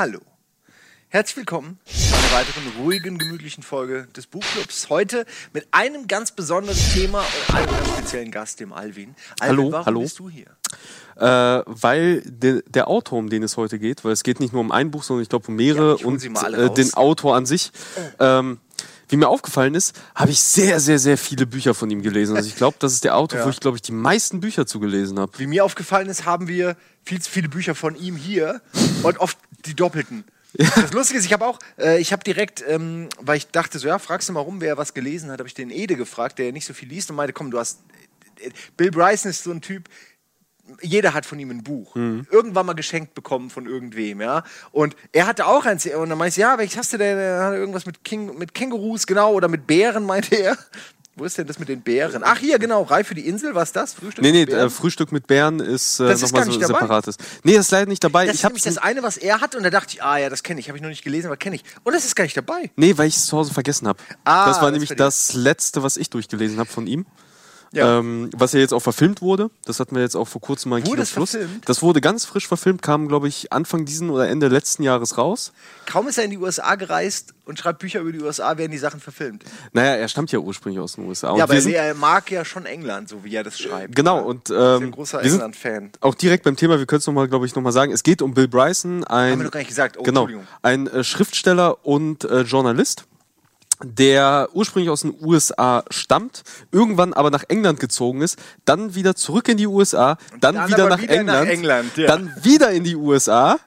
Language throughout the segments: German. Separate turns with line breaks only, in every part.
Hallo. Herzlich willkommen zu einer weiteren ruhigen, gemütlichen Folge des Buchclubs. Heute mit einem ganz besonderen Thema und einem ganz speziellen Gast, dem Alvin. Alvin
Hallo,
warum
hallo.
bist du hier?
Äh, weil de, der Autor, um den es heute geht, weil es geht nicht nur um ein Buch, sondern ich glaube um mehrere
Ja,
und äh, den Autor an sich. Ähm, wie mir aufgefallen ist, habe ich sehr, sehr, sehr viele Bücher von ihm gelesen. Also ich glaube, das ist der Autor,
Ja.
wo ich glaube ich die meisten Bücher zugelesen habe.
Wie mir aufgefallen ist, haben wir viel zu viele Bücher von ihm hier und oft die doppelten. Das Lustige ist, ich habe auch, äh, ich habe direkt, ähm, weil ich dachte so, ja, fragst du mal rum, wer was gelesen hat, habe ich den Ede gefragt, der nicht so viel liest und meinte, komm, du hast, äh, Bill Bryson ist so ein Typ, jeder hat von ihm ein Buch. Irgendwann mal geschenkt bekommen von irgendwem, ja. Und er hatte auch eins, und dann meinte ich, ja, welches hast du denn? Er hatte irgendwas mit, King, mit Kängurus, genau, oder mit Bären, meinte er. Wo ist denn das mit den Bären? Ach, hier, genau, Reif für die Insel, was das? Frühstück
Nee, nee,
mit Bären?
äh, Frühstück mit Bären ist äh, nochmal so separates. Nee, das ist leider nicht dabei.
Das
ich
ist nämlich das eine, was er hat, und da dachte ich, ah ja, das kenne ich. Habe ich noch nicht gelesen, aber kenne ich. Und das ist gar nicht dabei.
Nee, weil ich es zu Hause vergessen habe.
Ah,
das war
das
nämlich das letzte, was ich durchgelesen habe von ihm.
Ja.
Ähm, was ja jetzt auch verfilmt wurde. Das hatten wir jetzt auch vor kurzem mal in
Wurde
Kino
verfilmt?
Das wurde ganz frisch verfilmt, kam, glaube ich, Anfang diesen oder Ende letzten Jahres raus.
Kaum ist er in die USA gereist und schreibt Bücher über die USA, werden die Sachen verfilmt.
Naja, er stammt ja ursprünglich aus den USA. Und
ja, aber er mag ja schon England, so wie er das schreibt.
genau, und
Ist ja ein
ähm,
großer England-Fan.
auch direkt beim Thema, wir können es nochmal, glaube ich, nochmal sagen. Es geht um Bill Bryson, ein,
Haben wir noch gar nicht gesagt. Oh,
genau, ein äh, Schriftsteller und äh, Journalist, der ursprünglich aus den USA stammt, irgendwann aber nach England gezogen ist, dann wieder zurück in die USA, dann,
dann
wieder, nach,
wieder nach
England,
England, ja.
dann wieder in die USA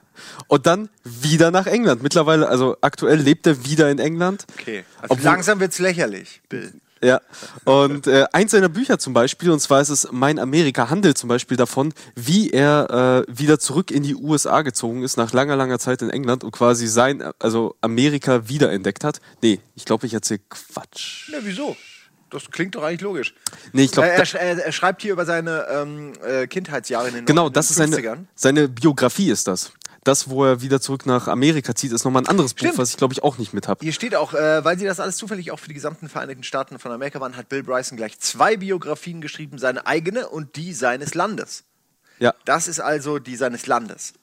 und dann wieder nach England. Mittlerweile, also aktuell lebt er wieder in England.
Okay. Also langsam wird's lächerlich, Bill.
Ja, und äh, eins seiner Bücher zum Beispiel, und zwar ist es Mein Amerika handelt zum Beispiel davon, wie er äh, wieder zurück in die USA gezogen ist, nach langer, langer Zeit in England und quasi sein, also Amerika wiederentdeckt hat. Nee, ich glaube, ich erzähle Quatsch.
Ja, wieso? Das klingt doch eigentlich logisch.
Nee, ich glaube,
er, er, er schreibt hier über seine ähm, äh, Kindheitsjahre in den
genau, das ist seine,
50ern.
seine Biografie ist das. Das, wo er wieder zurück nach Amerika zieht, ist nochmal ein anderes
Stimmt.
Buch, was ich glaube ich auch nicht mit habe.
Hier steht auch, äh, weil sie das alles zufällig auch für die gesamten Vereinigten Staaten von Amerika waren, hat Bill Bryson gleich zwei Biografien geschrieben, seine eigene und die seines Landes.
Ja.
Das ist also die seines Landes.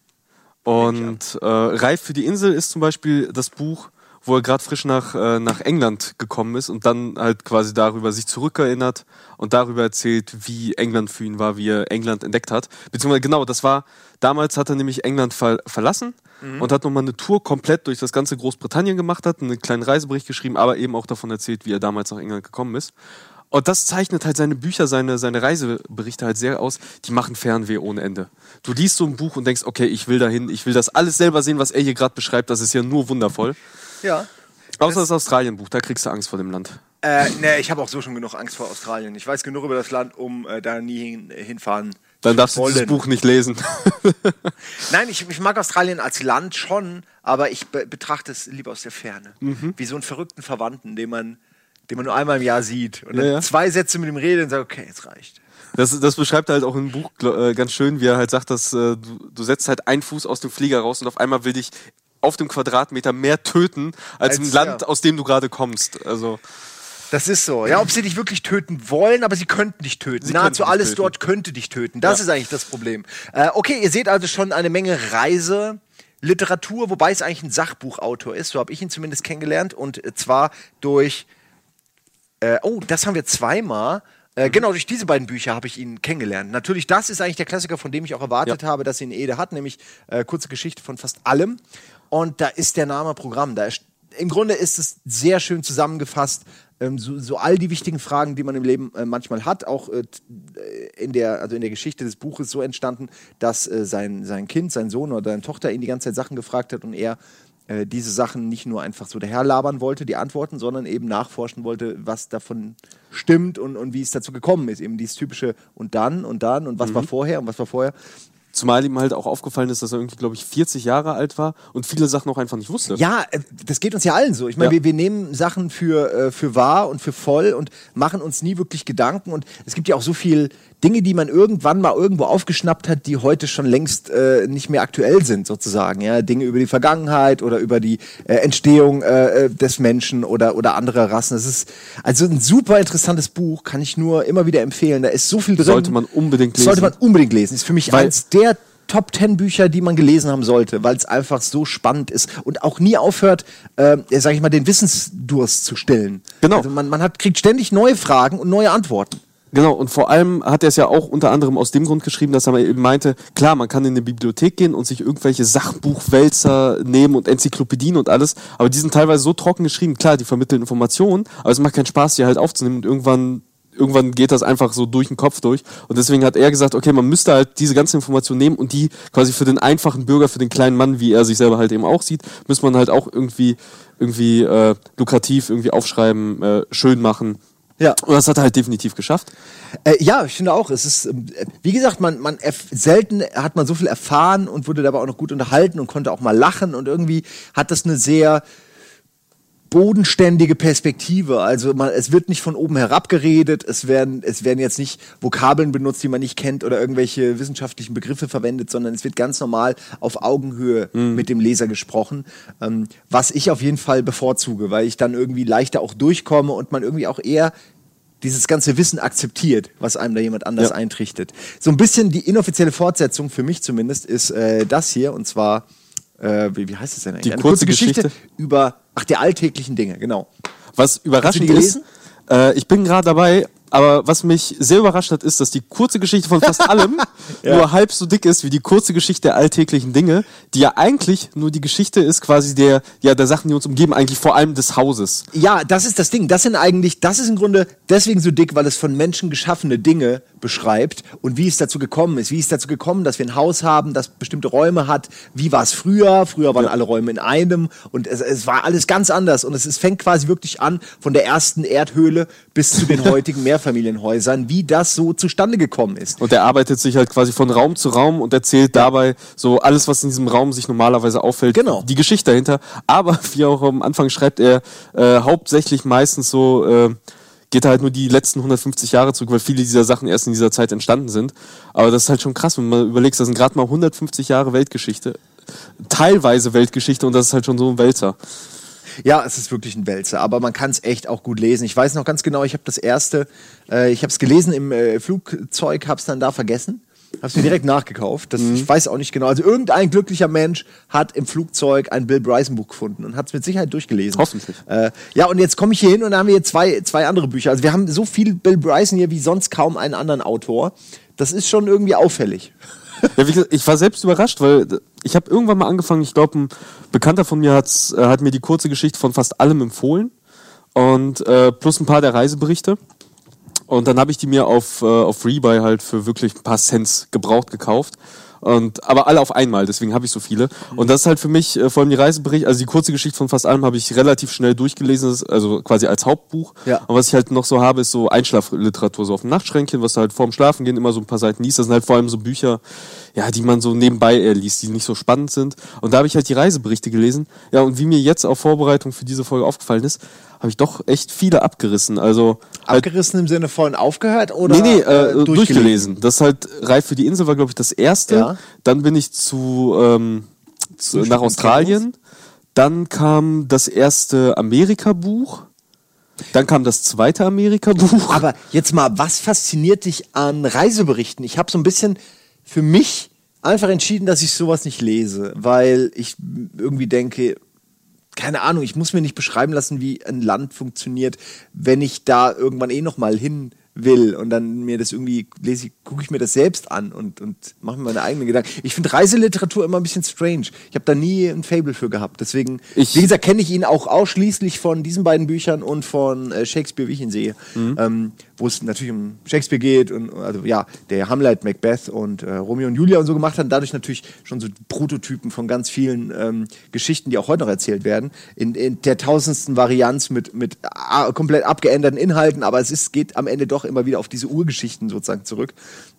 Und äh, Reif für die Insel ist zum Beispiel das Buch, wo er gerade frisch nach, äh, nach England gekommen ist und dann halt quasi darüber sich zurückerinnert und darüber erzählt, wie England für ihn war, wie er England entdeckt hat. Beziehungsweise genau, das war, damals hat er nämlich England ver verlassen und hat nochmal eine Tour komplett durch das ganze Großbritannien gemacht, hat einen kleinen Reisebericht geschrieben, aber eben auch davon erzählt, wie er damals nach England gekommen ist. Und das zeichnet halt seine Bücher, seine, seine Reiseberichte halt sehr aus. Die machen Fernweh ohne Ende. Du liest so ein Buch und denkst, okay, ich will dahin, ich will das alles selber sehen, was er hier gerade beschreibt. Das ist ja nur wundervoll.
Ja.
Außer das Australien-Buch, da kriegst du Angst vor dem Land.
Äh, ne, ich habe auch so schon genug Angst vor Australien. Ich weiß genug über das Land, um äh, da nie hin, hinfahren
Dann darfst du dieses
wollen.
Buch nicht lesen.
Nein, ich, ich mag Australien als Land schon, aber ich be betrachte es lieber aus der Ferne.
Mhm.
Wie so einen verrückten Verwandten, den man, den man nur einmal im Jahr sieht. Und dann
Ja, ja.
zwei Sätze mit ihm redet und sagt, okay, jetzt reicht.
Das, das beschreibt er halt auch im Buch äh, ganz schön, wie er halt sagt, dass äh, du, du setzt halt einen Fuß aus dem Flieger raus und auf einmal will dich auf dem Quadratmeter mehr töten als,
Als-
im Land,
ja.
aus dem du gerade kommst. Also
Das ist so. Ja, ob sie dich wirklich töten wollen, aber sie könnten dich töten.
Sie
Nahezu alles
töten.
dort könnte dich töten. Das
Ja.
ist eigentlich das Problem. Äh, okay, ihr seht also schon eine Menge Reise. Literatur, wobei es eigentlich ein Sachbuchautor ist, so habe ich ihn zumindest kennengelernt und zwar durch äh, oh, das haben wir zweimal. Äh,
Mhm.
Genau, durch diese beiden Bücher habe ich ihn kennengelernt. Natürlich, das ist eigentlich der Klassiker, von dem ich auch erwartet
Ja.
habe, dass ihn Ede hat, nämlich äh, kurze Geschichte von fast allem. Und da ist der Name Programm. Da ist, Im Grunde ist es sehr schön zusammengefasst. Ähm, so, so all die wichtigen Fragen, die man im Leben äh, manchmal hat, auch äh, äh, in der, also in der Geschichte des Buches so entstanden, dass äh, sein, sein Kind, sein Sohn oder seine Tochter ihn die ganze Zeit Sachen gefragt hat und er äh, diese Sachen nicht nur einfach so daherlabern wollte, die Antworten, sondern eben nachforschen wollte, was davon stimmt und, und wie es dazu gekommen ist. Eben dieses typische und dann und dann und was war vorher und was war vorher.
Zumal ihm halt auch aufgefallen ist, dass er irgendwie, glaube ich, 40 Jahre alt war und viele Sachen auch einfach nicht wusste.
Ja, äh, das geht uns ja allen so. Ich meine,
Ja.
wir, wir nehmen Sachen für, äh, für wahr und für voll und machen uns nie wirklich Gedanken. Und es gibt ja auch so viel Dinge, die man irgendwann mal irgendwo aufgeschnappt hat, die heute schon längst äh, nicht mehr aktuell sind, sozusagen. Ja, Dinge über die Vergangenheit oder über die äh, Entstehung äh, äh, des Menschen oder oder anderer Rassen. Das ist also ein super interessantes Buch, kann ich nur immer wieder empfehlen. Da ist so viel drin.
Sollte man unbedingt lesen.
Sollte man unbedingt lesen. Ist für mich
Weil-
eins der Top 10 Bücher, die man gelesen haben sollte, weil es einfach so spannend ist und auch nie aufhört, äh, sag ich mal, den Wissensdurst zu stillen.
Genau.
Also man, man hat, kriegt ständig neue Fragen und neue Antworten.
Genau, und vor allem hat er es ja auch unter anderem aus dem Grund geschrieben, dass er eben meinte, klar, man kann in eine Bibliothek gehen und sich irgendwelche Sachbuchwälzer nehmen und Enzyklopädien und alles, aber die sind teilweise so trocken geschrieben, klar, die vermitteln Informationen, aber es macht keinen Spaß, die halt aufzunehmen und irgendwann irgendwann geht das einfach so durch den Kopf durch. Und deswegen hat er gesagt, okay, man müsste halt diese ganze Information nehmen und die quasi für den einfachen Bürger, für den kleinen Mann, wie er sich selber halt eben auch sieht, muss man halt auch irgendwie, irgendwie äh, lukrativ irgendwie aufschreiben, äh, schön machen.
Ja.
Und das hat er halt definitiv geschafft.
Äh, ja, ich finde auch, es ist, äh, wie gesagt, man, man selten hat man so viel erfahren und wurde dabei auch noch gut unterhalten und konnte auch mal lachen und irgendwie hat das eine sehr bodenständige Perspektive. Also man, es wird nicht von oben herab geredet, es werden, es werden jetzt nicht Vokabeln benutzt, die man nicht kennt oder irgendwelche wissenschaftlichen Begriffe verwendet, sondern es wird ganz normal auf Augenhöhe mhm. mit dem Leser gesprochen, ähm, was ich auf jeden Fall bevorzuge, weil ich dann irgendwie leichter auch durchkomme und man irgendwie auch eher dieses ganze Wissen akzeptiert, was einem da jemand anders ja. eintrichtet. So ein bisschen die inoffizielle Fortsetzung, für mich zumindest, ist äh, das hier, und zwar, äh, wie, wie heißt es denn eigentlich?
Die Eine kurze, kurze Geschichte, Geschichte
über Ach, der alltäglichen Dinge, genau.
Was überraschend ist, äh, ich bin gerade dabei, aber was mich sehr überrascht hat, ist, dass die kurze Geschichte von fast allem ja. nur halb so dick ist wie die kurze Geschichte der alltäglichen Dinge, die ja eigentlich nur die Geschichte ist, quasi der, ja, der Sachen, die uns umgeben, eigentlich vor allem des Hauses.
Ja, das ist das Ding. Das sind eigentlich, das ist im Grunde deswegen so dick, weil es von Menschen geschaffene Dinge beschreibt und wie es dazu gekommen ist. Wie ist es dazu gekommen, dass wir ein Haus haben, das bestimmte Räume hat? Wie war es früher? Früher waren ja. alle Räume in einem und es, es war alles ganz anders und es, es fängt quasi wirklich an von der ersten Erdhöhle bis zu den heutigen Mehrfamilienhäusern, wie das so zustande gekommen ist.
Und er arbeitet sich halt quasi von Raum zu Raum und erzählt ja. dabei so alles, was in diesem Raum sich normalerweise auffällt,
genau.
die Geschichte dahinter. Aber wie auch am Anfang schreibt er äh, hauptsächlich meistens so äh, geht halt nur die letzten 150 Jahre zurück, weil viele dieser Sachen erst in dieser Zeit entstanden sind. Aber das ist halt schon krass, wenn man überlegt, das sind gerade mal 150 Jahre Weltgeschichte, teilweise Weltgeschichte und das ist halt schon so ein Wälzer.
Ja, es ist wirklich ein Wälzer, aber man kann es echt auch gut lesen. Ich weiß noch ganz genau, ich habe das erste, äh, ich habe es gelesen im äh, Flugzeug, habe es dann da vergessen. Hab's mir direkt nachgekauft. Das, mhm. Ich weiß auch nicht genau. Also irgendein glücklicher Mensch hat im Flugzeug ein Bill Bryson Buch gefunden und hat es mit Sicherheit durchgelesen.
Hoffentlich.
Äh, ja, und jetzt komme ich hier hin und dann haben wir hier zwei, zwei andere Bücher. Also wir haben so viel Bill Bryson hier wie sonst kaum einen anderen Autor. Das ist schon irgendwie auffällig.
Ja, wie gesagt, ich war selbst überrascht, weil ich habe irgendwann mal angefangen, ich glaube, ein Bekannter von mir hat's, äh, hat mir die kurze Geschichte von fast allem empfohlen und äh, plus ein paar der Reiseberichte. Und dann habe ich die mir auf, äh, auf Rebuy halt für wirklich ein paar Cents gebraucht gekauft. Und, aber alle auf einmal, deswegen habe ich so viele. Und das ist halt für mich, äh, vor allem die Reiseberichte, also die kurze Geschichte von fast allem habe ich relativ schnell durchgelesen, also quasi als Hauptbuch.
Ja.
Und was ich halt noch so habe, ist so Einschlafliteratur, so auf dem Nachtschränkchen, was du halt vorm Schlafen gehen immer so ein paar Seiten liest. Das sind halt vor allem so Bücher, ja, die man so nebenbei eher liest, die nicht so spannend sind. Und da habe ich halt die Reiseberichte gelesen. Ja, und wie mir jetzt auf Vorbereitung für diese Folge aufgefallen ist, habe ich doch echt viele abgerissen. Also
halt abgerissen halt, im Sinne von aufgehört oder
nee, nee, äh, durchgelesen. durchgelesen. Das halt Reif für die Insel war glaube ich das erste. Ja. Dann bin ich zu, ähm, zu nach Australien. Dann kam das erste Amerika-Buch. Dann kam das zweite Amerika-Buch.
Aber jetzt mal, was fasziniert dich an Reiseberichten? Ich habe so ein bisschen für mich einfach entschieden, dass ich sowas nicht lese, weil ich irgendwie denke, keine Ahnung, ich muss mir nicht beschreiben lassen, wie ein Land funktioniert, wenn ich da irgendwann eh noch mal hin will und dann mir das irgendwie lese gucke ich mir das selbst an und, und mache mir meine eigenen Gedanken. Ich finde Reiseliteratur immer ein bisschen strange. Ich habe da nie ein Fable für gehabt. Deswegen, ich, wie gesagt, kenne ich ihn auch ausschließlich von diesen beiden Büchern und von äh, Shakespeare, wie ich ihn sehe. Mhm. Ähm, wo es natürlich um Shakespeare geht und also ja, der Hamlet, Macbeth und äh, Romeo und Julia und so gemacht hat, dadurch natürlich schon so Prototypen von ganz vielen ähm, Geschichten, die auch heute noch erzählt werden, in, in der tausendsten Varianz mit, mit komplett abgeänderten Inhalten, aber es ist, geht am Ende doch immer wieder auf diese Urgeschichten sozusagen zurück.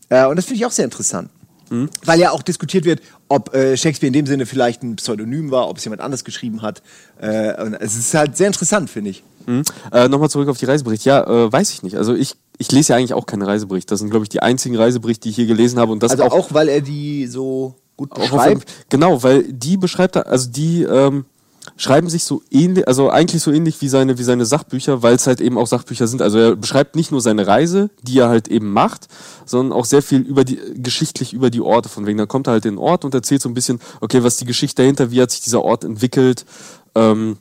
Äh, und das finde ich auch sehr interessant. Mhm. Weil ja auch diskutiert wird, ob äh, Shakespeare in dem Sinne vielleicht ein Pseudonym war, ob es jemand anders geschrieben hat. Äh, und es ist halt sehr interessant, finde ich.
Mhm. Äh, Nochmal zurück auf die Reiseberichte. Ja, äh, weiß ich nicht. Also ich, ich lese ja eigentlich auch keine Reiseberichte. Das sind, glaube ich, die einzigen Reiseberichte, die ich hier gelesen habe. Und das
also
auch,
auch, weil er die so gut beschreibt?
Genau, weil die beschreibt, also die ähm, schreiben sich so ähnlich, also eigentlich so ähnlich wie seine, wie seine Sachbücher, weil es halt eben auch Sachbücher sind. Also er beschreibt nicht nur seine Reise, die er halt eben macht, sondern auch sehr viel über die, geschichtlich über die Orte. Von wegen, dann kommt er halt in den Ort und erzählt so ein bisschen, okay, was ist die Geschichte dahinter, wie hat sich dieser Ort entwickelt, ähm,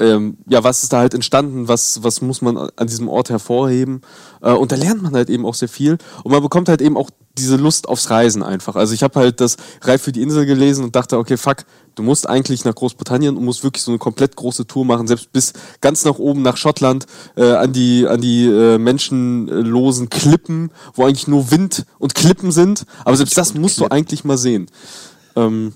ähm, ja, was ist da halt entstanden, was, was muss man an diesem Ort hervorheben. Äh, und da lernt man halt eben auch sehr viel. Und man bekommt halt eben auch diese Lust aufs Reisen einfach. Also ich habe halt das Reif für die Insel gelesen und dachte, okay, fuck, du musst eigentlich nach Großbritannien und musst wirklich so eine komplett große Tour machen, selbst bis ganz nach oben nach Schottland, äh, an die, an die äh, menschenlosen Klippen, wo eigentlich nur Wind und Klippen sind. Aber selbst das musst du eigentlich mal sehen. Ähm,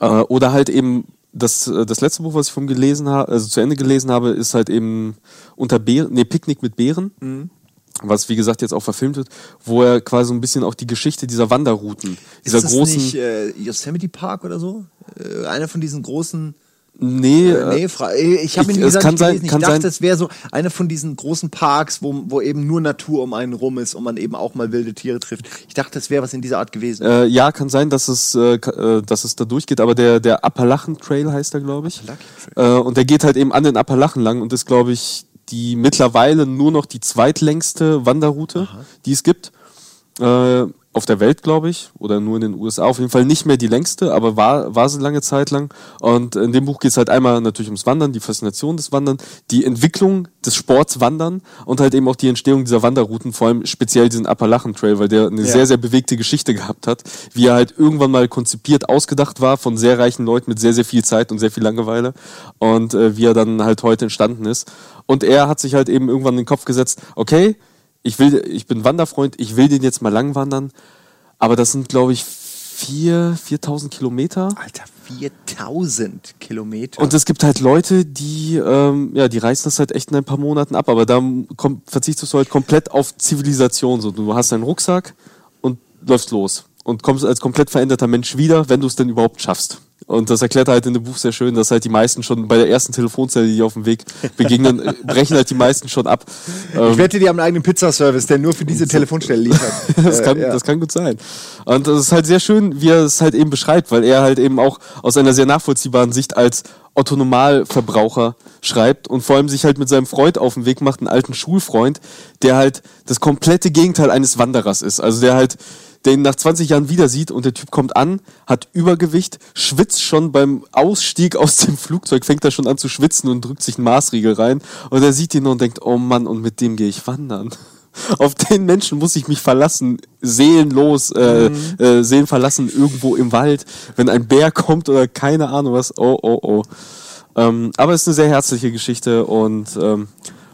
äh, oder halt eben das, äh, das letzte Buch, was ich vom gelesen habe, also zu Ende gelesen habe, ist halt eben unter Bären, nee, Picknick mit Bären. Mhm. Was wie gesagt jetzt auch verfilmt wird, wo er quasi so ein bisschen auch die Geschichte dieser Wanderrouten, dieser
ist das
großen.
Nicht, äh, Yosemite Park oder so? Äh, einer von diesen großen
Nee,
äh, nee fra- ich habe ihn
es
gesagt,
kann
ich,
sein-
gelesen, ich
kann
dachte,
sein-
es wäre so einer von diesen großen Parks, wo, wo eben nur Natur um einen rum ist und man eben auch mal wilde Tiere trifft. Ich dachte, es wäre was in dieser Art gewesen.
Äh, ja, kann sein, dass es, äh, äh, dass es da durchgeht, aber der, der Appalachen Trail heißt er, glaube ich. Äh, und der geht halt eben an den Appalachen lang und ist, glaube ich, die mittlerweile nur noch die zweitlängste Wanderroute, die es gibt. Äh, auf der Welt, glaube ich, oder nur in den USA. Auf jeden Fall nicht mehr die längste, aber war, war sie lange Zeit lang. Und in dem Buch geht es halt einmal natürlich ums Wandern, die Faszination des Wandern, die Entwicklung des Sports Wandern und halt eben auch die Entstehung dieser Wanderrouten, vor allem speziell diesen Appalachen Trail, weil der eine
Ja.
sehr, sehr bewegte Geschichte gehabt hat, wie er halt irgendwann mal konzipiert, ausgedacht war von sehr reichen Leuten mit sehr, sehr viel Zeit und sehr viel Langeweile und äh, wie er dann halt heute entstanden ist. Und er hat sich halt eben irgendwann in den Kopf gesetzt, okay, ich will, ich bin Wanderfreund, ich will den jetzt mal lang wandern, aber das sind, glaube ich, vier, 4000 Kilometer.
Alter, 4000 Kilometer.
Und es gibt halt Leute, die, ähm, ja, die reißen das halt echt in ein paar Monaten ab, aber da komm, verzichtest du halt komplett auf Zivilisation. So, du hast deinen Rucksack und läufst los und kommst als komplett veränderter Mensch wieder, wenn du es denn überhaupt schaffst. Und das erklärt er halt in dem Buch sehr schön, dass halt die meisten schon bei der ersten Telefonzelle, die auf dem Weg begegnen, äh, brechen halt die meisten schon ab. Ähm,
ich wette, die haben einen eigenen Pizzaservice, der nur für diese Telefonstelle liefert.
das,
Äh,
kann,
ja.
das kann gut sein. Und das ist halt sehr schön, wie er es halt eben beschreibt, weil er halt eben auch aus einer sehr nachvollziehbaren Sicht als Otto-Normalverbraucher schreibt und vor allem sich halt mit seinem Freund auf den Weg macht, einen alten Schulfreund, der halt das komplette Gegenteil eines Wanderers ist. Also der halt, der ihn nach 20 Jahren wieder sieht und der Typ kommt an, hat Übergewicht, schwitzt schon beim Ausstieg aus dem Flugzeug, fängt er schon an zu schwitzen und drückt sich einen Maßriegel rein und er sieht ihn und denkt, oh Mann, und mit dem gehe ich wandern. Auf den Menschen muss ich mich verlassen, seelenlos, äh, äh, Seelen verlassen irgendwo im Wald, wenn ein Bär kommt oder keine Ahnung was. Oh, oh, oh. Ähm, aber es ist eine sehr herzliche Geschichte und ähm,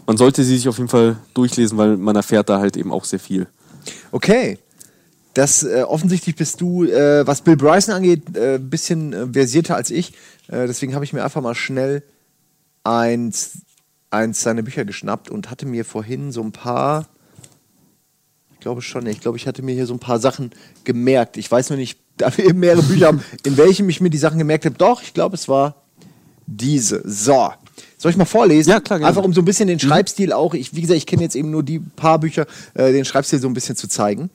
man sollte sie sich auf jeden Fall durchlesen, weil man erfährt da halt eben auch sehr viel.
Okay. Das äh, offensichtlich bist du, äh, was Bill Bryson angeht, ein äh, bisschen äh, versierter als ich. Äh, deswegen habe ich mir einfach mal schnell eins, eins seiner Bücher geschnappt und hatte mir vorhin so ein paar, glaube schon, ich glaube, ich hatte mir hier so ein paar Sachen gemerkt. Ich weiß nur nicht, da wir eben mehrere Bücher haben, in welchem ich mir die Sachen gemerkt habe. Doch, ich glaube, es war diese. So. Soll ich mal vorlesen?
Ja, klar, gerne.
Einfach um so ein bisschen den Schreibstil auch, ich, wie gesagt, ich kenne jetzt eben nur die paar Bücher, äh, den Schreibstil so ein bisschen zu zeigen.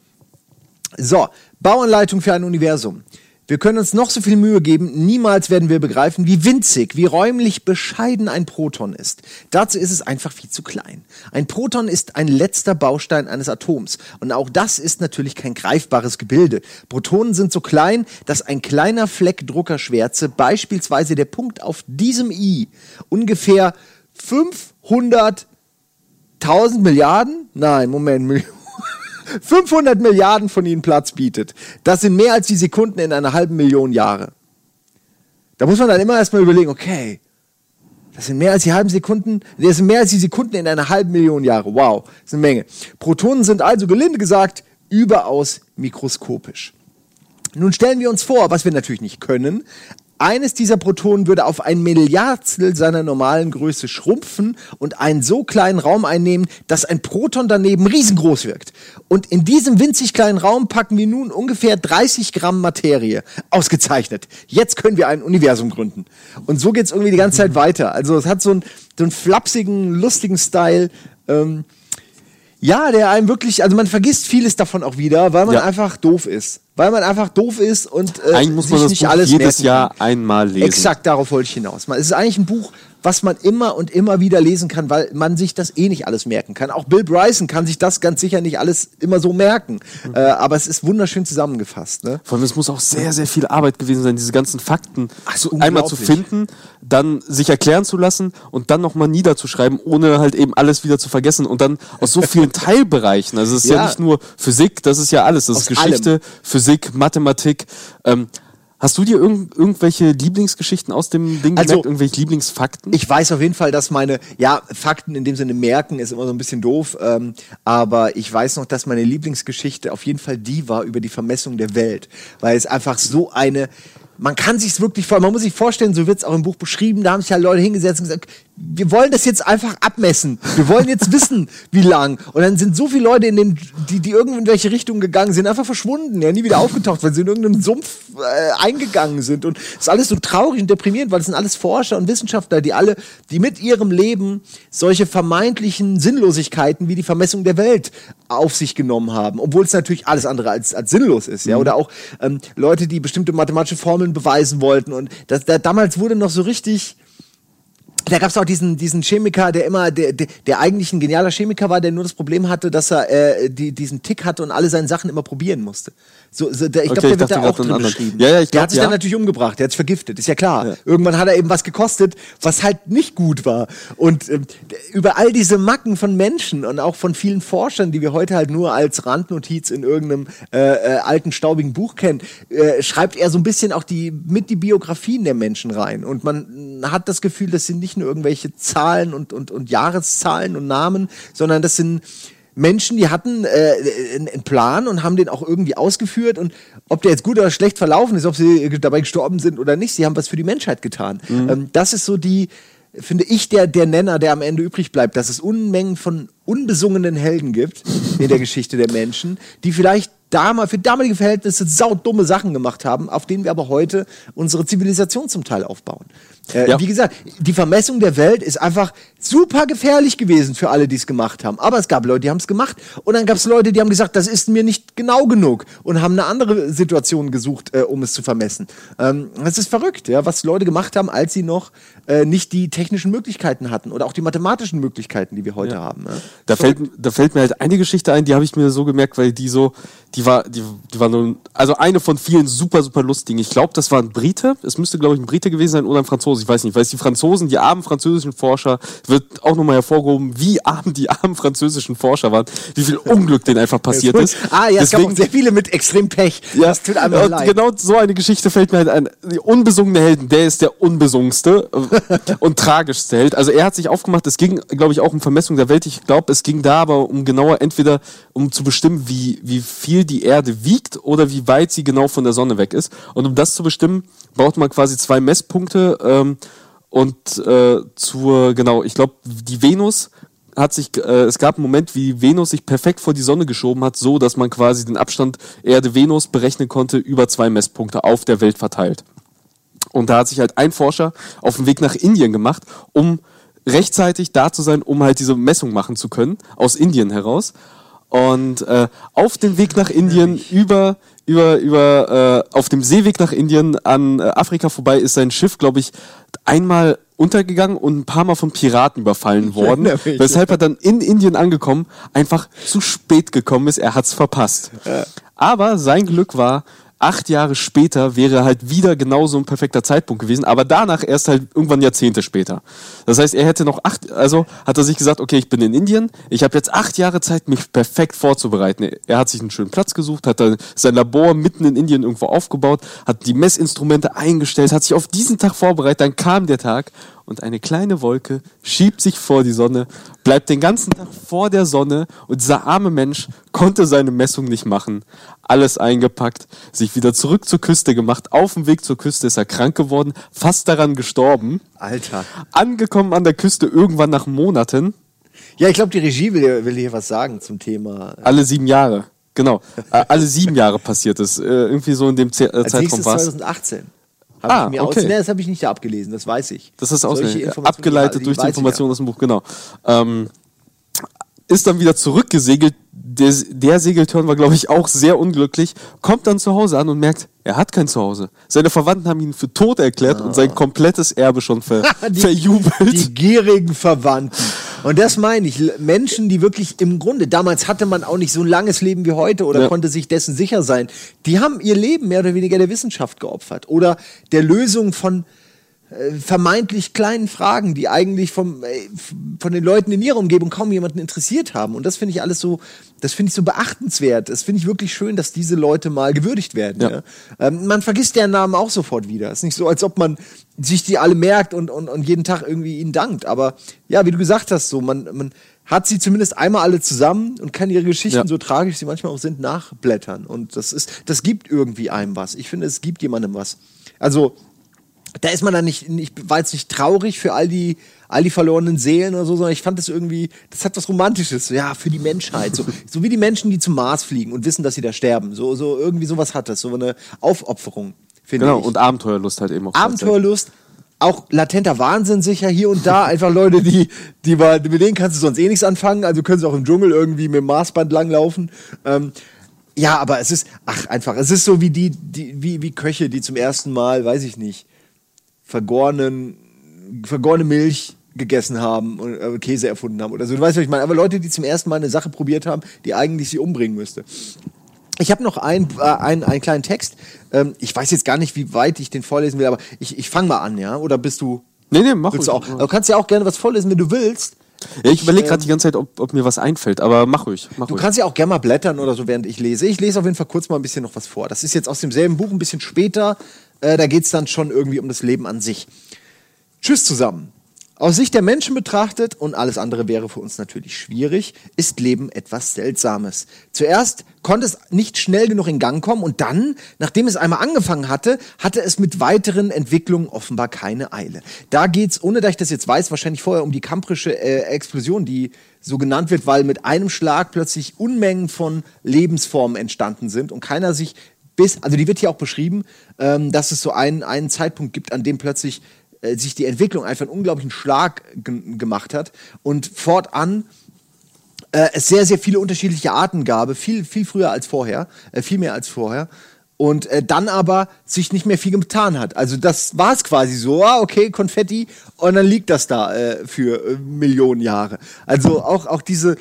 So, Bauanleitung für ein Universum. Wir können uns noch so viel Mühe geben, niemals werden wir begreifen, wie winzig, wie räumlich bescheiden ein Proton ist. Dazu ist es einfach viel zu klein. Ein Proton ist ein letzter Baustein eines Atoms. Und auch das ist natürlich kein greifbares Gebilde. Protonen sind so klein, dass ein kleiner Fleck Druckerschwärze, beispielsweise der Punkt auf diesem I, ungefähr 500.000 Milliarden? Nein, Moment, Millionen. 500 Milliarden von ihnen Platz bietet. Das sind mehr als die Sekunden in einer halben Million Jahre. Da muss man dann immer erstmal überlegen, okay, das sind mehr als die halben Sekunden, das sind mehr als die Sekunden in einer halben Million Jahre. Wow, das ist eine Menge. Protonen sind also gelinde gesagt überaus mikroskopisch. Nun stellen wir uns vor, was wir natürlich nicht können, eines dieser Protonen würde auf ein Milliardstel seiner normalen Größe schrumpfen und einen so kleinen Raum einnehmen, dass ein Proton daneben riesengroß wirkt. Und in diesem winzig kleinen Raum packen wir nun ungefähr 30 Gramm Materie. Ausgezeichnet. Jetzt können wir ein Universum gründen. Und so geht's irgendwie die ganze Zeit weiter. Also es hat so einen, so einen flapsigen, lustigen Style. Ähm, ja, der einem wirklich, also man vergisst vieles davon auch wieder, weil man
Ja.
einfach doof ist. Weil man einfach doof ist und äh,
Eigentlich muss man das
nicht
Buch
alles
jedes Jahr
kann.
einmal lesen.
Exakt, darauf wollte ich hinaus. Es ist eigentlich ein Buch, was man immer und immer wieder lesen kann, weil man sich das eh nicht alles merken kann. Auch Bill Bryson kann sich das ganz sicher nicht alles immer so merken.
Mhm.
Äh, aber es ist wunderschön zusammengefasst. Ne?
Vor allem, es muss auch sehr, sehr viel Arbeit gewesen sein, diese ganzen Fakten
Ach,
zu, einmal zu finden, dann sich erklären zu lassen und dann nochmal niederzuschreiben, ohne halt eben alles wieder zu vergessen und dann aus so vielen Teilbereichen. Also es ist ja,
Ja.
nicht nur Physik, das ist ja alles. Das ist
Aus
Geschichte, Physik, Mathematik. Ähm, hast du dir irgend, irgendwelche Lieblingsgeschichten aus dem Ding
Also,
gemerkt? Irgendwelche Lieblingsfakten?
Ich weiß auf jeden Fall, dass meine, ja, Fakten in dem Sinne merken ist immer so ein bisschen doof, ähm, aber ich weiß noch, dass meine Lieblingsgeschichte auf jeden Fall die war über die Vermessung der Welt, weil es einfach so eine, man kann sich's wirklich vor, man muss sich vorstellen, so wird's auch im Buch beschrieben, da haben sich ja Leute hingesetzt und gesagt, wir wollen das jetzt einfach abmessen. Wir wollen jetzt wissen, wie lang. Und dann sind so viele Leute in den, die, die irgendwo in welche Richtung gegangen sind, einfach verschwunden, ja, nie wieder aufgetaucht, weil sie in irgendeinen Sumpf äh, eingegangen sind. Und es ist alles so traurig und deprimierend, weil es sind alles Forscher und Wissenschaftler, die alle, die mit ihrem Leben solche vermeintlichen Sinnlosigkeiten wie die Vermessung der Welt auf sich genommen haben, obwohl es natürlich alles andere als, als sinnlos ist, ja. Oder auch ähm, Leute, die bestimmte mathematische Formeln beweisen wollten. Und das, da, damals wurde noch so richtig da gab es auch diesen, diesen Chemiker, der immer, der, der, der eigentlich ein genialer Chemiker war, der nur das Problem hatte, dass er äh, die, diesen Tick hatte und alle seine Sachen immer probieren musste. So, so, der, ich
Okay,
glaube,
ich
der wird
dachte
da auch drin beschrieben.
Ja, ja, ich
der
glaub,
hat sich
ja.
dann natürlich umgebracht, der hat sich vergiftet, ist ja klar.
Ja.
Irgendwann hat er eben was gekostet, was halt nicht gut war. Und ähm, über all diese Macken von Menschen und auch von vielen Forschern, die wir heute halt nur als Randnotiz in irgendeinem äh, äh, alten, staubigen Buch kennen, äh, schreibt er so ein bisschen auch die, mit die Biografien der Menschen rein. Und man hat das Gefühl, das sind nicht nur irgendwelche Zahlen und, und, und Jahreszahlen und Namen, sondern das sind Menschen, die hatten äh, einen Plan und haben den auch irgendwie ausgeführt und ob der jetzt gut oder schlecht verlaufen ist, ob sie dabei gestorben sind oder nicht, sie haben was für die Menschheit getan. Ähm, das ist so die, finde ich, der, der Nenner, der am Ende übrig bleibt, dass es Unmengen von unbesungenen Helden gibt in der Geschichte der Menschen, die vielleicht damals für damalige Verhältnisse saudumme Sachen gemacht haben, auf denen wir aber heute unsere Zivilisation zum Teil aufbauen. Äh,
Ja.
Wie gesagt, die Vermessung der Welt ist einfach super gefährlich gewesen für alle, die es gemacht haben. Aber es gab Leute, die haben es gemacht. Und dann gab es Leute, die haben gesagt, das ist mir nicht genau genug und haben eine andere Situation gesucht, äh, um es zu vermessen. Ähm, das ist verrückt, ja, was Leute gemacht haben, als sie noch äh, nicht die technischen Möglichkeiten hatten oder auch die mathematischen Möglichkeiten, die wir heute haben. Ja.
Da fällt, da fällt mir halt eine Geschichte ein, die habe ich mir so gemerkt, weil die so, die war, die, die war nur, also eine von vielen super, super lustigen. Ich glaube, das war ein Brite. Es müsste, glaube ich, ein Brite gewesen sein oder ein Franzose. Ich weiß nicht, weil es die Franzosen, die armen französischen Forscher, wird auch nochmal hervorgehoben, wie arm die armen französischen Forscher waren, wie viel Unglück denen einfach passiert ist.
Ah, ja, es gab
Deswegen-
auch sehr viele mit extrem Pech.
ja,
das tut einem
und
leid.
genau so eine Geschichte fällt mir halt ein. Die unbesungene Helden, der ist der unbesungste äh, und tragischste Held. Also er hat sich aufgemacht, es ging, glaube ich, auch um Vermessung der Welt. Ich glaube, es ging da aber um genauer entweder um zu bestimmen, wie, wie viel die Erde wiegt oder wie weit sie genau von der Sonne weg ist. Und um das zu bestimmen, braucht man quasi zwei Messpunkte ähm, und äh, zur, genau, ich glaube, die Venus hat sich, äh, es gab einen Moment, wie Venus sich perfekt vor die Sonne geschoben hat, so dass man quasi den Abstand Erde-Venus berechnen konnte über zwei Messpunkte auf der Welt verteilt. Und da hat sich halt ein Forscher auf den Weg nach Indien gemacht, um rechtzeitig da zu sein, um halt diese Messung machen zu können, aus Indien heraus. Und äh, auf dem Weg nach Indien, über, über, über, äh, auf dem Seeweg nach Indien an äh, Afrika vorbei, ist sein Schiff, glaube ich, einmal untergegangen und ein paar Mal von Piraten überfallen worden,
erinnere mich,
weshalb er dann in Indien angekommen, einfach zu spät gekommen ist, er hat's verpasst. Aber sein Glück war, acht Jahre später wäre halt wieder genauso ein perfekter Zeitpunkt gewesen, aber danach erst halt irgendwann Jahrzehnte später. Das heißt, er hätte noch acht, also hat er sich gesagt, okay, ich bin in Indien, ich habe jetzt acht Jahre Zeit, mich perfekt vorzubereiten. Er hat sich einen schönen Platz gesucht, hat dann sein Labor mitten in Indien irgendwo aufgebaut, hat die Messinstrumente eingestellt, hat sich auf diesen Tag vorbereitet, dann kam der Tag und eine kleine Wolke schiebt sich vor die Sonne, bleibt den ganzen Tag vor der Sonne und dieser arme Mensch konnte seine Messung nicht machen. Alles eingepackt, sich wieder zurück zur Küste gemacht. Auf dem Weg zur Küste ist er krank geworden, fast daran gestorben.
Alter.
Angekommen an der Küste irgendwann nach Monaten,
Ja, ich glaube, die Regie will, will hier was sagen zum Thema.
alle sieben Jahre. Genau, Äh, alle sieben Jahre passiert es. Äh, Irgendwie so in dem äh, Zeitraum war es.
2018. Hab
Ah,
ich mir
okay.
aus, nee, das habe ich nicht da abgelesen, das weiß ich.
Das ist aus abgeleitet
die
durch die
weiß ich
Informationen aus dem Buch, genau. Ähm, ist dann wieder zurückgesegelt, der, der Segeltörn war, glaube ich, auch sehr unglücklich, kommt dann zu Hause an und merkt, er hat kein Zuhause. Seine Verwandten haben ihn für tot erklärt und sein komplettes Erbe schon ver
die,
verjubelt.
Die gierigen Verwandten. Und das meine ich. Menschen, die wirklich im Grunde, damals hatte man auch nicht so ein langes Leben wie heute oder
Ja.
konnte sich dessen sicher sein. Die haben ihr Leben mehr oder weniger der Wissenschaft geopfert oder der Lösung von vermeintlich kleinen Fragen, die eigentlich vom, äh, von den Leuten in ihrer Umgebung kaum jemanden interessiert haben. Und das finde ich alles so, das finde ich so beachtenswert. Das finde ich wirklich schön, dass diese Leute mal gewürdigt werden.
Ja.
Ja. Ähm, man vergisst deren Namen auch sofort wieder. Es ist nicht so, als ob man sich die alle merkt und, und, und jeden Tag irgendwie ihnen dankt. Aber ja, wie du gesagt hast, so, man, man hat sie zumindest einmal alle zusammen und kann ihre Geschichten,
Ja.
so tragisch sie manchmal auch sind, nachblättern. Und das ist, das gibt irgendwie einem was. Ich finde, es gibt jemandem was. Also, da ist man dann nicht, nicht war jetzt nicht traurig für all die, all die verlorenen Seelen oder so, sondern ich fand das irgendwie, das hat was Romantisches, ja, für die Menschheit. So, so wie die Menschen, die zum Mars fliegen und wissen, dass sie da sterben. So, so irgendwie sowas hat das, so eine Aufopferung, finde
Genau,
ich.
und Abenteuerlust halt eben auch.
Abenteuerlust, auch latenter Wahnsinn sicher hier und da. Einfach Leute, die, die war, mit denen kannst du sonst eh nichts anfangen. Also können sie auch im Dschungel irgendwie mit dem Maßband langlaufen. Ähm, ja, aber es ist, ach, einfach, es ist so wie die, die wie, wie Köche, die zum ersten Mal, weiß ich nicht, vergorenen, vergorene Milch gegessen haben und äh, Käse erfunden haben oder so. Du weißt, was ich meine. Aber Leute, die zum ersten Mal eine Sache probiert haben, die eigentlich sie umbringen müsste. Ich habe noch ein, äh, einen, einen kleinen Text. Ähm, ich weiß jetzt gar nicht, wie weit ich den vorlesen will, aber ich, ich fange mal an, ja? Oder bist du.
Nee, nee, mach
Willst du
ruhig.
auch? Du kannst ja auch gerne was vorlesen, wenn du willst.
Ja, ich überlege gerade die ganze Zeit, ob, ob mir was einfällt, aber mach ruhig. Mach
Du
ruhig.
kannst ja auch gerne mal blättern oder so, während ich lese. Ich lese auf jeden Fall kurz mal ein bisschen noch was vor. Das ist jetzt aus demselben Buch, ein bisschen später. Äh, da geht es dann schon irgendwie um das Leben an sich. Tschüss zusammen. Aus Sicht der Menschen betrachtet, und alles andere wäre für uns natürlich schwierig, ist Leben etwas Seltsames. Zuerst konnte es nicht schnell genug in Gang kommen und dann, nachdem es einmal angefangen hatte, hatte es mit weiteren Entwicklungen offenbar keine Eile. Da geht's, ohne dass ich das jetzt weiß, wahrscheinlich vorher um die kamprische äh, Explosion, die so genannt wird, weil mit einem Schlag plötzlich Unmengen von Lebensformen entstanden sind und keiner sich bis, also die wird hier auch beschrieben, ähm, dass es so einen, einen Zeitpunkt gibt, an dem plötzlich äh, sich die Entwicklung einfach einen unglaublichen Schlag ge gemacht hat und fortan äh, es sehr, sehr viele unterschiedliche Arten gab, viel, viel früher als vorher, äh, viel mehr als vorher. Und äh, dann aber sich nicht mehr viel getan hat. Also das war es quasi so, ah, okay, Konfetti, und dann liegt das da äh, für äh, Millionen Jahre. Also auch, auch diese,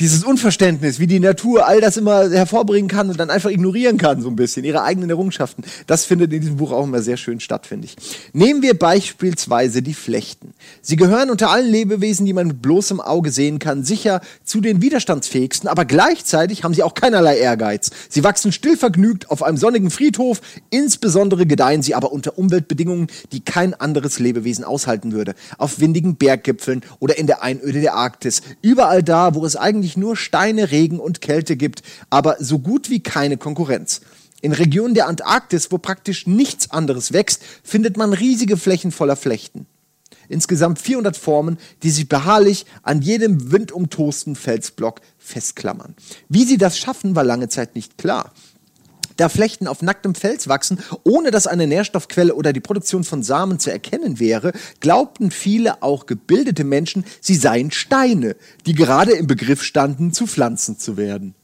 dieses Unverständnis, wie die Natur all das immer hervorbringen kann und dann einfach ignorieren kann, so ein bisschen, ihre eigenen Errungenschaften. Das findet in diesem Buch auch immer sehr schön statt, finde ich. Nehmen wir beispielsweise die Flechten. Sie gehören unter allen Lebewesen, die man mit bloßem Auge sehen kann, sicher zu den widerstandsfähigsten, aber gleichzeitig haben sie auch keinerlei Ehrgeiz. Sie wachsen stillvergnügt auf einem sonnigen Friedhof, insbesondere gedeihen sie aber unter Umweltbedingungen, die kein anderes Lebewesen aushalten würde. Auf windigen Berggipfeln oder in der Einöde der Arktis. Überall da, wo es eigentlich nur Steine, Regen und Kälte gibt, aber so gut wie keine Konkurrenz. In Regionen der Antarktis, wo praktisch nichts anderes wächst, findet man riesige Flächen voller Flechten. Insgesamt 400 Formen, die sich beharrlich an jedem windumtosten Felsblock festklammern. Wie sie das schaffen, war lange Zeit nicht klar. Da Flechten auf nacktem Fels wachsen, ohne dass eine Nährstoffquelle oder die Produktion von Samen zu erkennen wäre, glaubten viele, auch gebildete Menschen, sie seien Steine, die gerade im Begriff standen, zu Pflanzen zu werden.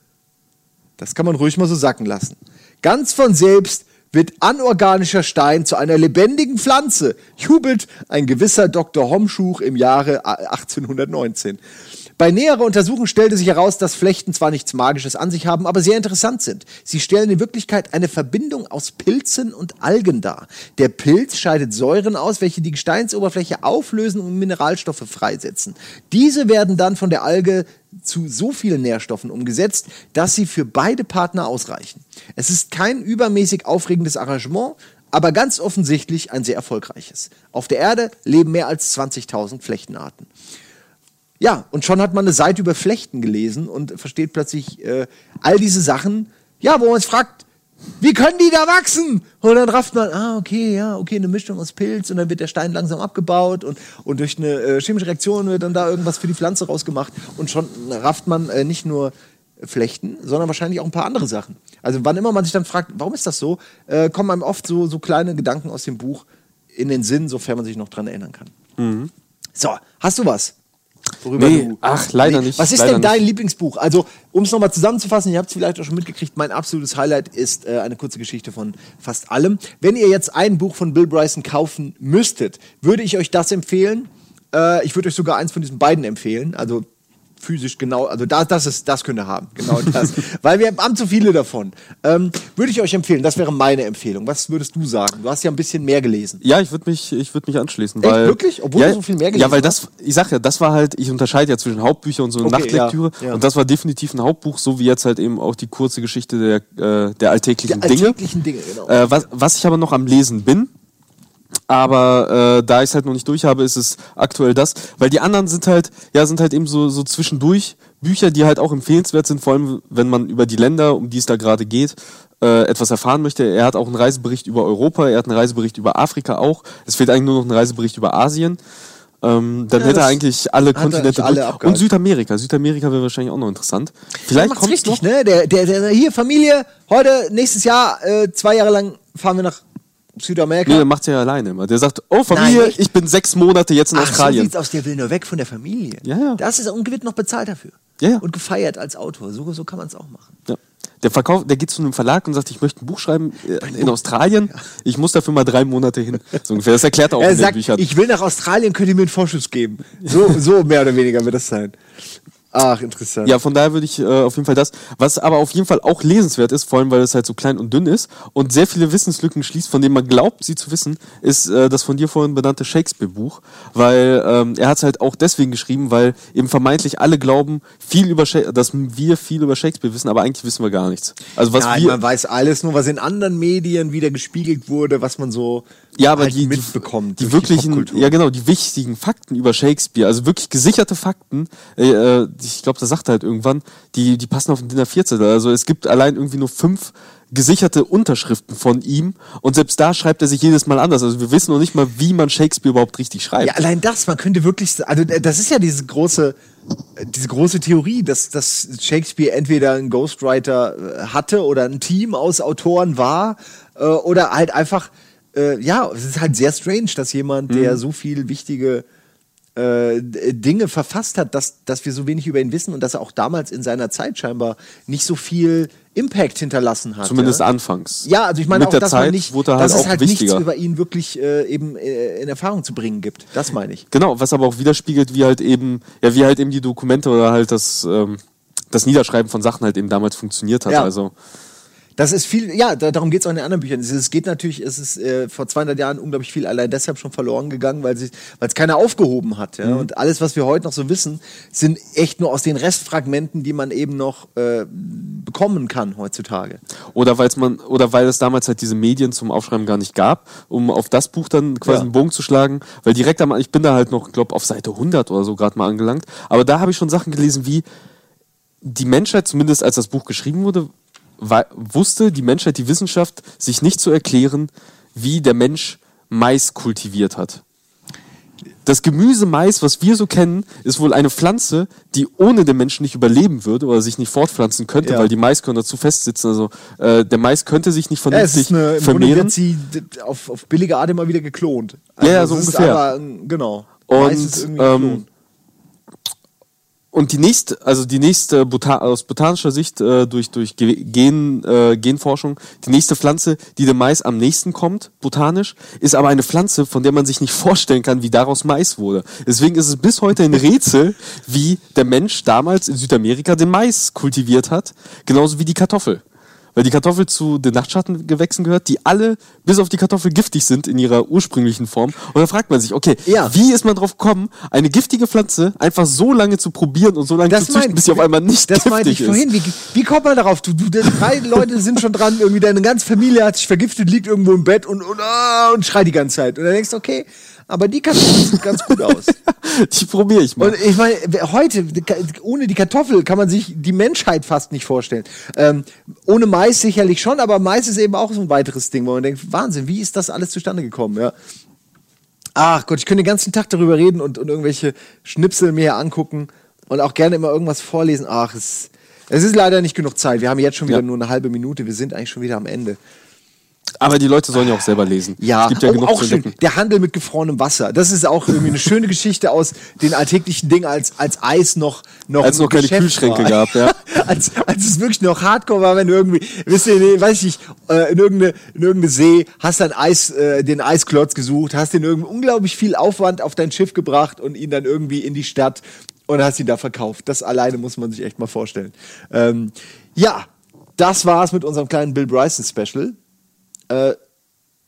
Das kann man ruhig mal so sacken lassen. Ganz von selbst wird anorganischer Stein zu einer lebendigen Pflanze, jubelt ein gewisser Dr. Homschuch im Jahre 1819. Bei näherer Untersuchung stellte sich heraus, dass Flechten zwar nichts Magisches an sich haben, aber sehr interessant sind. Sie stellen in Wirklichkeit eine Verbindung aus Pilzen und Algen dar. Der Pilz scheidet Säuren aus, welche die Gesteinsoberfläche auflösen und Mineralstoffe freisetzen. Diese werden dann von der Alge zu so vielen Nährstoffen umgesetzt, dass sie für beide Partner ausreichen. Es ist kein übermäßig aufregendes Arrangement, aber ganz offensichtlich ein sehr erfolgreiches. Auf der Erde leben mehr als 20.000 Flechtenarten. Ja, und schon hat man eine Seite über Flechten gelesen und versteht plötzlich äh, all diese Sachen, ja, wo man sich fragt, wie können die da wachsen? Und dann rafft man, ah, okay, ja, okay, eine Mischung aus Pilz und dann wird der Stein langsam abgebaut und, und durch eine äh, chemische Reaktion wird dann da irgendwas für die Pflanze rausgemacht und schon rafft man äh, nicht nur Flechten, sondern wahrscheinlich auch ein paar andere Sachen. Also wann immer man sich dann fragt, warum ist das so, äh, kommen einem oft so, so kleine Gedanken aus dem Buch in den Sinn, sofern man sich noch dran erinnern kann. So, hast du was? Worüber
Nee,
du.
ach, leider nicht,
Was ist
leider
denn dein
nicht.
Lieblingsbuch? Also, um es nochmal zusammenzufassen, ihr habt es vielleicht auch schon mitgekriegt, mein absolutes Highlight ist äh, eine kurze Geschichte von fast allem. Wenn ihr jetzt ein Buch von Bill Bryson kaufen müsstet, würde ich euch das empfehlen. Äh, ich würde euch sogar eins von diesen beiden empfehlen. Also physisch genau, also da, das ist, das könnt ihr haben, genau das. Weil wir haben zu viele davon. Ähm, würde ich euch empfehlen, das wäre meine Empfehlung. Was würdest du sagen? Du hast ja ein bisschen mehr gelesen.
Ja, ich würde mich, ich würde mich anschließen.
Echt,
weil,
wirklich? Obwohl
ja,
du so viel mehr
Ja,
gelesen
weil das, ich sag ja, das war halt, ich unterscheide ja zwischen Hauptbücher und so
Okay,
Nachtlektüre.
ja, ja.
Und das war definitiv ein Hauptbuch, so wie jetzt halt eben auch die kurze Geschichte der, äh, der alltäglichen
Die
Dinge.
alltäglichen Dinge, genau.
Äh, was, was ich aber noch am Lesen bin, aber äh, da ich es halt noch nicht durch habe, ist es aktuell das, weil die anderen sind halt, ja, sind halt eben so, so zwischendurch Bücher, die halt auch empfehlenswert sind, vor allem wenn man über die Länder, um die es da gerade geht, äh, etwas erfahren möchte. Er hat auch einen Reisebericht über Europa, er hat einen Reisebericht über Afrika auch. Es fehlt eigentlich nur noch ein Reisebericht über Asien. Ähm, dann
Ja,
hätte er eigentlich alle Kontinente
alle
und Südamerika. Südamerika wäre wahrscheinlich auch noch interessant. Vielleicht kommt
richtig,
noch.
ne? Der, der, der, hier, Familie, heute, nächstes Jahr, äh, zwei Jahre lang fahren wir nach Südamerika.
Nee, der macht's ja alleine immer. Der sagt, oh Familie,
Nein,
ich bin sechs Monate jetzt in
Ach, so
Australien.
sieht's aus, der will nur weg von der Familie.
Ja, ja.
Das ist, und wird noch bezahlt dafür.
Ja, ja.
Und gefeiert als Autor. So, so kann man es auch machen.
Ja. Der verkauft, der geht zu einem Verlag und sagt, ich möchte ein Buch schreiben äh, in Australien. Ich muss dafür mal drei Monate hin. So ungefähr. Das erklärt er auch
Er
in den
sagt,
Büchern.
ich will nach Australien, könnt ihr mir einen Vorschuss geben. So, so mehr oder weniger wird das sein. Ach, interessant.
Ja, von daher würde ich äh, auf jeden Fall das. Was aber auf jeden Fall auch lesenswert ist, vor allem weil es halt so klein und dünn ist und sehr viele Wissenslücken schließt, von denen man glaubt, sie zu wissen, ist äh, das von dir vorhin benannte Shakespeare-Buch. Weil ähm, er hat es halt auch deswegen geschrieben, weil eben vermeintlich alle glauben, viel über Sha dass wir viel über Shakespeare wissen, aber eigentlich wissen wir gar nichts. Also was
Nein,
wir.
man weiß alles, nur was in anderen Medien wieder gespiegelt wurde, was man so
Ja, aber
halt
die,
mitbekommt.
die, die wirklichen,
Popkultur.
ja genau, die wichtigen Fakten über Shakespeare, also wirklich gesicherte Fakten, äh, äh, ich glaube, das sagt er halt irgendwann, die, die passen auf den DIN A4-Zettel. Also es gibt allein irgendwie nur fünf gesicherte Unterschriften von ihm und selbst da schreibt er sich jedes Mal anders. Also wir wissen noch nicht mal, wie man Shakespeare überhaupt richtig schreibt.
Ja, allein das, man könnte wirklich, also äh, das ist ja diese große, äh, diese große Theorie, dass, dass Shakespeare entweder einen Ghostwriter äh, hatte oder ein Team aus Autoren war äh, oder halt einfach, äh, ja, es ist halt sehr strange, dass jemand, der so viel wichtige äh, Dinge verfasst hat, dass, dass wir so wenig über ihn wissen und dass er auch damals in seiner Zeit scheinbar nicht so viel Impact hinterlassen hat.
Zumindest
ja?
anfangs.
Ja, also ich meine
Mit
auch,
der
dass
Zeit
nicht,
wurde halt
dass es halt
wichtiger.
nichts über ihn wirklich äh, eben äh, in Erfahrung zu bringen gibt. Das meine ich.
Genau, was aber auch widerspiegelt, wie halt eben, ja, wie halt eben die Dokumente oder halt das, ähm, das Niederschreiben von Sachen halt eben damals funktioniert hat.
Ja.
Also
Das ist viel, ja, da, darum geht es auch in den anderen Büchern. Es, geht natürlich, es ist äh, vor 200 Jahren unglaublich viel allein deshalb schon verloren gegangen, weil es keiner aufgehoben hat. Ja? Und alles, was wir heute noch so wissen, sind echt nur aus den Restfragmenten, die man eben noch äh, bekommen kann heutzutage.
Oder weil's man, oder weil es damals halt diese Medien zum Aufschreiben gar nicht gab, um auf das Buch dann quasi
Ja.
einen Bogen zu schlagen. Weil direkt am, ich bin da halt noch, glaube auf Seite 100 oder so gerade mal angelangt. Aber da habe ich schon Sachen gelesen wie, die Menschheit, zumindest als das Buch geschrieben wurde, wusste die Menschheit, die Wissenschaft, sich nicht zu erklären, wie der Mensch Mais kultiviert hat. Das Gemüse Mais, was wir so kennen, ist wohl eine Pflanze, die ohne den Menschen nicht überleben würde oder sich nicht fortpflanzen könnte,
Ja.
weil die Maiskörner zu fest sitzen. Also äh, der Mais könnte sich nicht
Ja, es
vernünftig
ist eine,
vermehren.
wird sie auf, auf billige Art immer wieder geklont.
Ja, ja, so ungefähr.
Aber, genau.
Und, ähm,
geklont.
Und die nächste, also die nächste Bota aus botanischer Sicht äh, durch durch Ge Gen, äh, Genforschung, die nächste Pflanze, die dem Mais am nächsten kommt, botanisch, ist aber eine Pflanze, von der man sich nicht vorstellen kann, wie daraus Mais wurde. Deswegen ist es bis heute ein Rätsel, wie der Mensch damals in Südamerika den Mais kultiviert hat, genauso wie die Kartoffel. Weil die Kartoffel zu den Nachtschattengewächsen gehört, die alle bis auf die Kartoffel giftig sind in ihrer ursprünglichen Form. Und dann fragt man sich, okay,
Ja.
wie ist man drauf gekommen, eine giftige Pflanze einfach so lange zu probieren und so lange
Das
zu züchten,
meinte
bis sie auf einmal nicht
Das meinte
giftig
ich vorhin. Wie, wie kommt man darauf? Du, du, drei Leute sind schon dran, irgendwie deine ganze Familie hat sich vergiftet, liegt irgendwo im Bett und, und, ah, und schreit die ganze Zeit. Und dann denkst du, okay, aber die Kartoffel sieht ganz gut aus.
Die probiere ich mal.
Und ich meine, heute, ohne die Kartoffel kann man sich die Menschheit fast nicht vorstellen. Ähm, ohne Mais sicherlich schon, aber Mais ist eben auch so ein weiteres Ding, wo man denkt, Wahnsinn, wie ist das alles zustande gekommen? Ja. Ach Gott, ich könnte den ganzen Tag darüber reden und, und irgendwelche Schnipsel mir hier angucken und auch gerne immer irgendwas vorlesen. Ach, es, es ist leider nicht genug Zeit. Wir haben jetzt schon wieder
Ja.
nur eine halbe Minute. Wir sind eigentlich schon wieder am Ende.
Aber die Leute sollen ja auch selber lesen.
Ja,
es gibt ja
oh,
genug
auch
zu
schön. Der Handel mit gefrorenem Wasser. Das ist auch irgendwie eine schöne Geschichte aus den alltäglichen Dingen, als, als Eis noch, noch
Als es noch keine
Geschäft
Kühlschränke
war.
gab, ja.
als, als es wirklich noch Hardcore war, wenn du irgendwie, wisst ihr, nee, weiß ich nicht, äh, in irgendeine, in irgendeine See, hast dann Eis, äh, den Eisklotz gesucht, hast den irgendwie unglaublich viel Aufwand auf dein Schiff gebracht und ihn dann irgendwie in die Stadt und hast ihn da verkauft. Das alleine muss man sich echt mal vorstellen. Ähm, ja, das war's mit unserem kleinen Bill Bryson Special. Äh,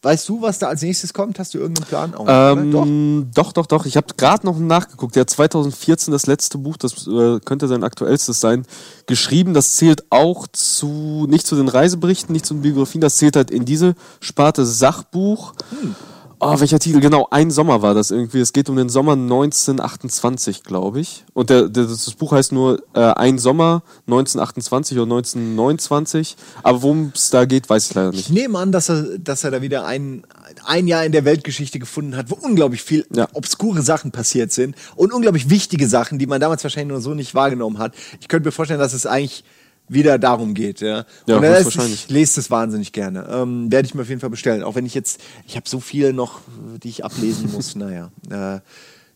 weißt du, was da als nächstes kommt? Hast du irgendeinen Plan? Auch nicht, oder? Doch.
Ähm, doch, doch, doch. Ich habe gerade noch nachgeguckt. Der hat 2014 das letzte Buch, das äh, könnte sein aktuellstes sein, geschrieben. Das zählt auch zu, nicht zu den Reiseberichten, nicht zu den Biografien, das zählt halt in diese Sparte Sachbuch.
Hm.
Oh, welcher Titel? Genau, ein Sommer war das irgendwie. Es geht um den Sommer 1928, glaube ich. Und der, der, das Buch heißt nur äh, Ein Sommer 1928 oder 1929. Aber worum es da geht, weiß ich leider nicht.
Ich nehme an, dass er, dass er da wieder ein, ein Jahr in der Weltgeschichte gefunden hat, wo unglaublich viel
Ja.
obskure Sachen passiert sind und unglaublich wichtige Sachen, die man damals wahrscheinlich nur so nicht wahrgenommen hat. Ich könnte mir vorstellen, dass es eigentlich wieder darum geht. Ja,
Ja,
und er ist-
höchstwahrscheinlich.
ich lese das wahnsinnig gerne. Ähm, Werde ich mir auf jeden Fall bestellen. Auch wenn ich jetzt, ich habe so viele noch, die ich ablesen muss. naja. Äh,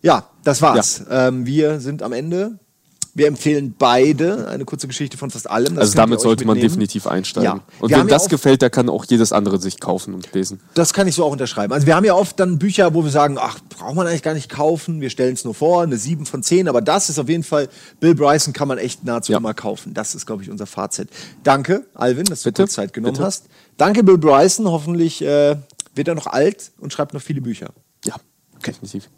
ja, das war's. Ähm, wir sind am Ende. Wir empfehlen beide eine kurze Geschichte von fast allem. Das
Also damit sollte man
mitnehmen.
definitiv einsteigen.
Ja.
Und
Wir
wem
ja
das
auch-
gefällt, der kann auch jedes andere sich kaufen und lesen.
Das kann ich so auch unterschreiben. Also wir haben ja oft dann Bücher, wo wir sagen, ach, braucht man eigentlich gar nicht kaufen, wir stellen es nur vor, eine 7 von 10, aber das ist auf jeden Fall, Bill Bryson kann man echt nahezu
Ja.
immer kaufen. Das ist, glaube ich, unser Fazit. Danke, Alvin, dass du
Bitte,
kurz Zeit genommen
bitte.
hast. Danke, Bill Bryson. Hoffentlich äh, wird er noch alt und schreibt noch viele Bücher.
Ja, definitiv.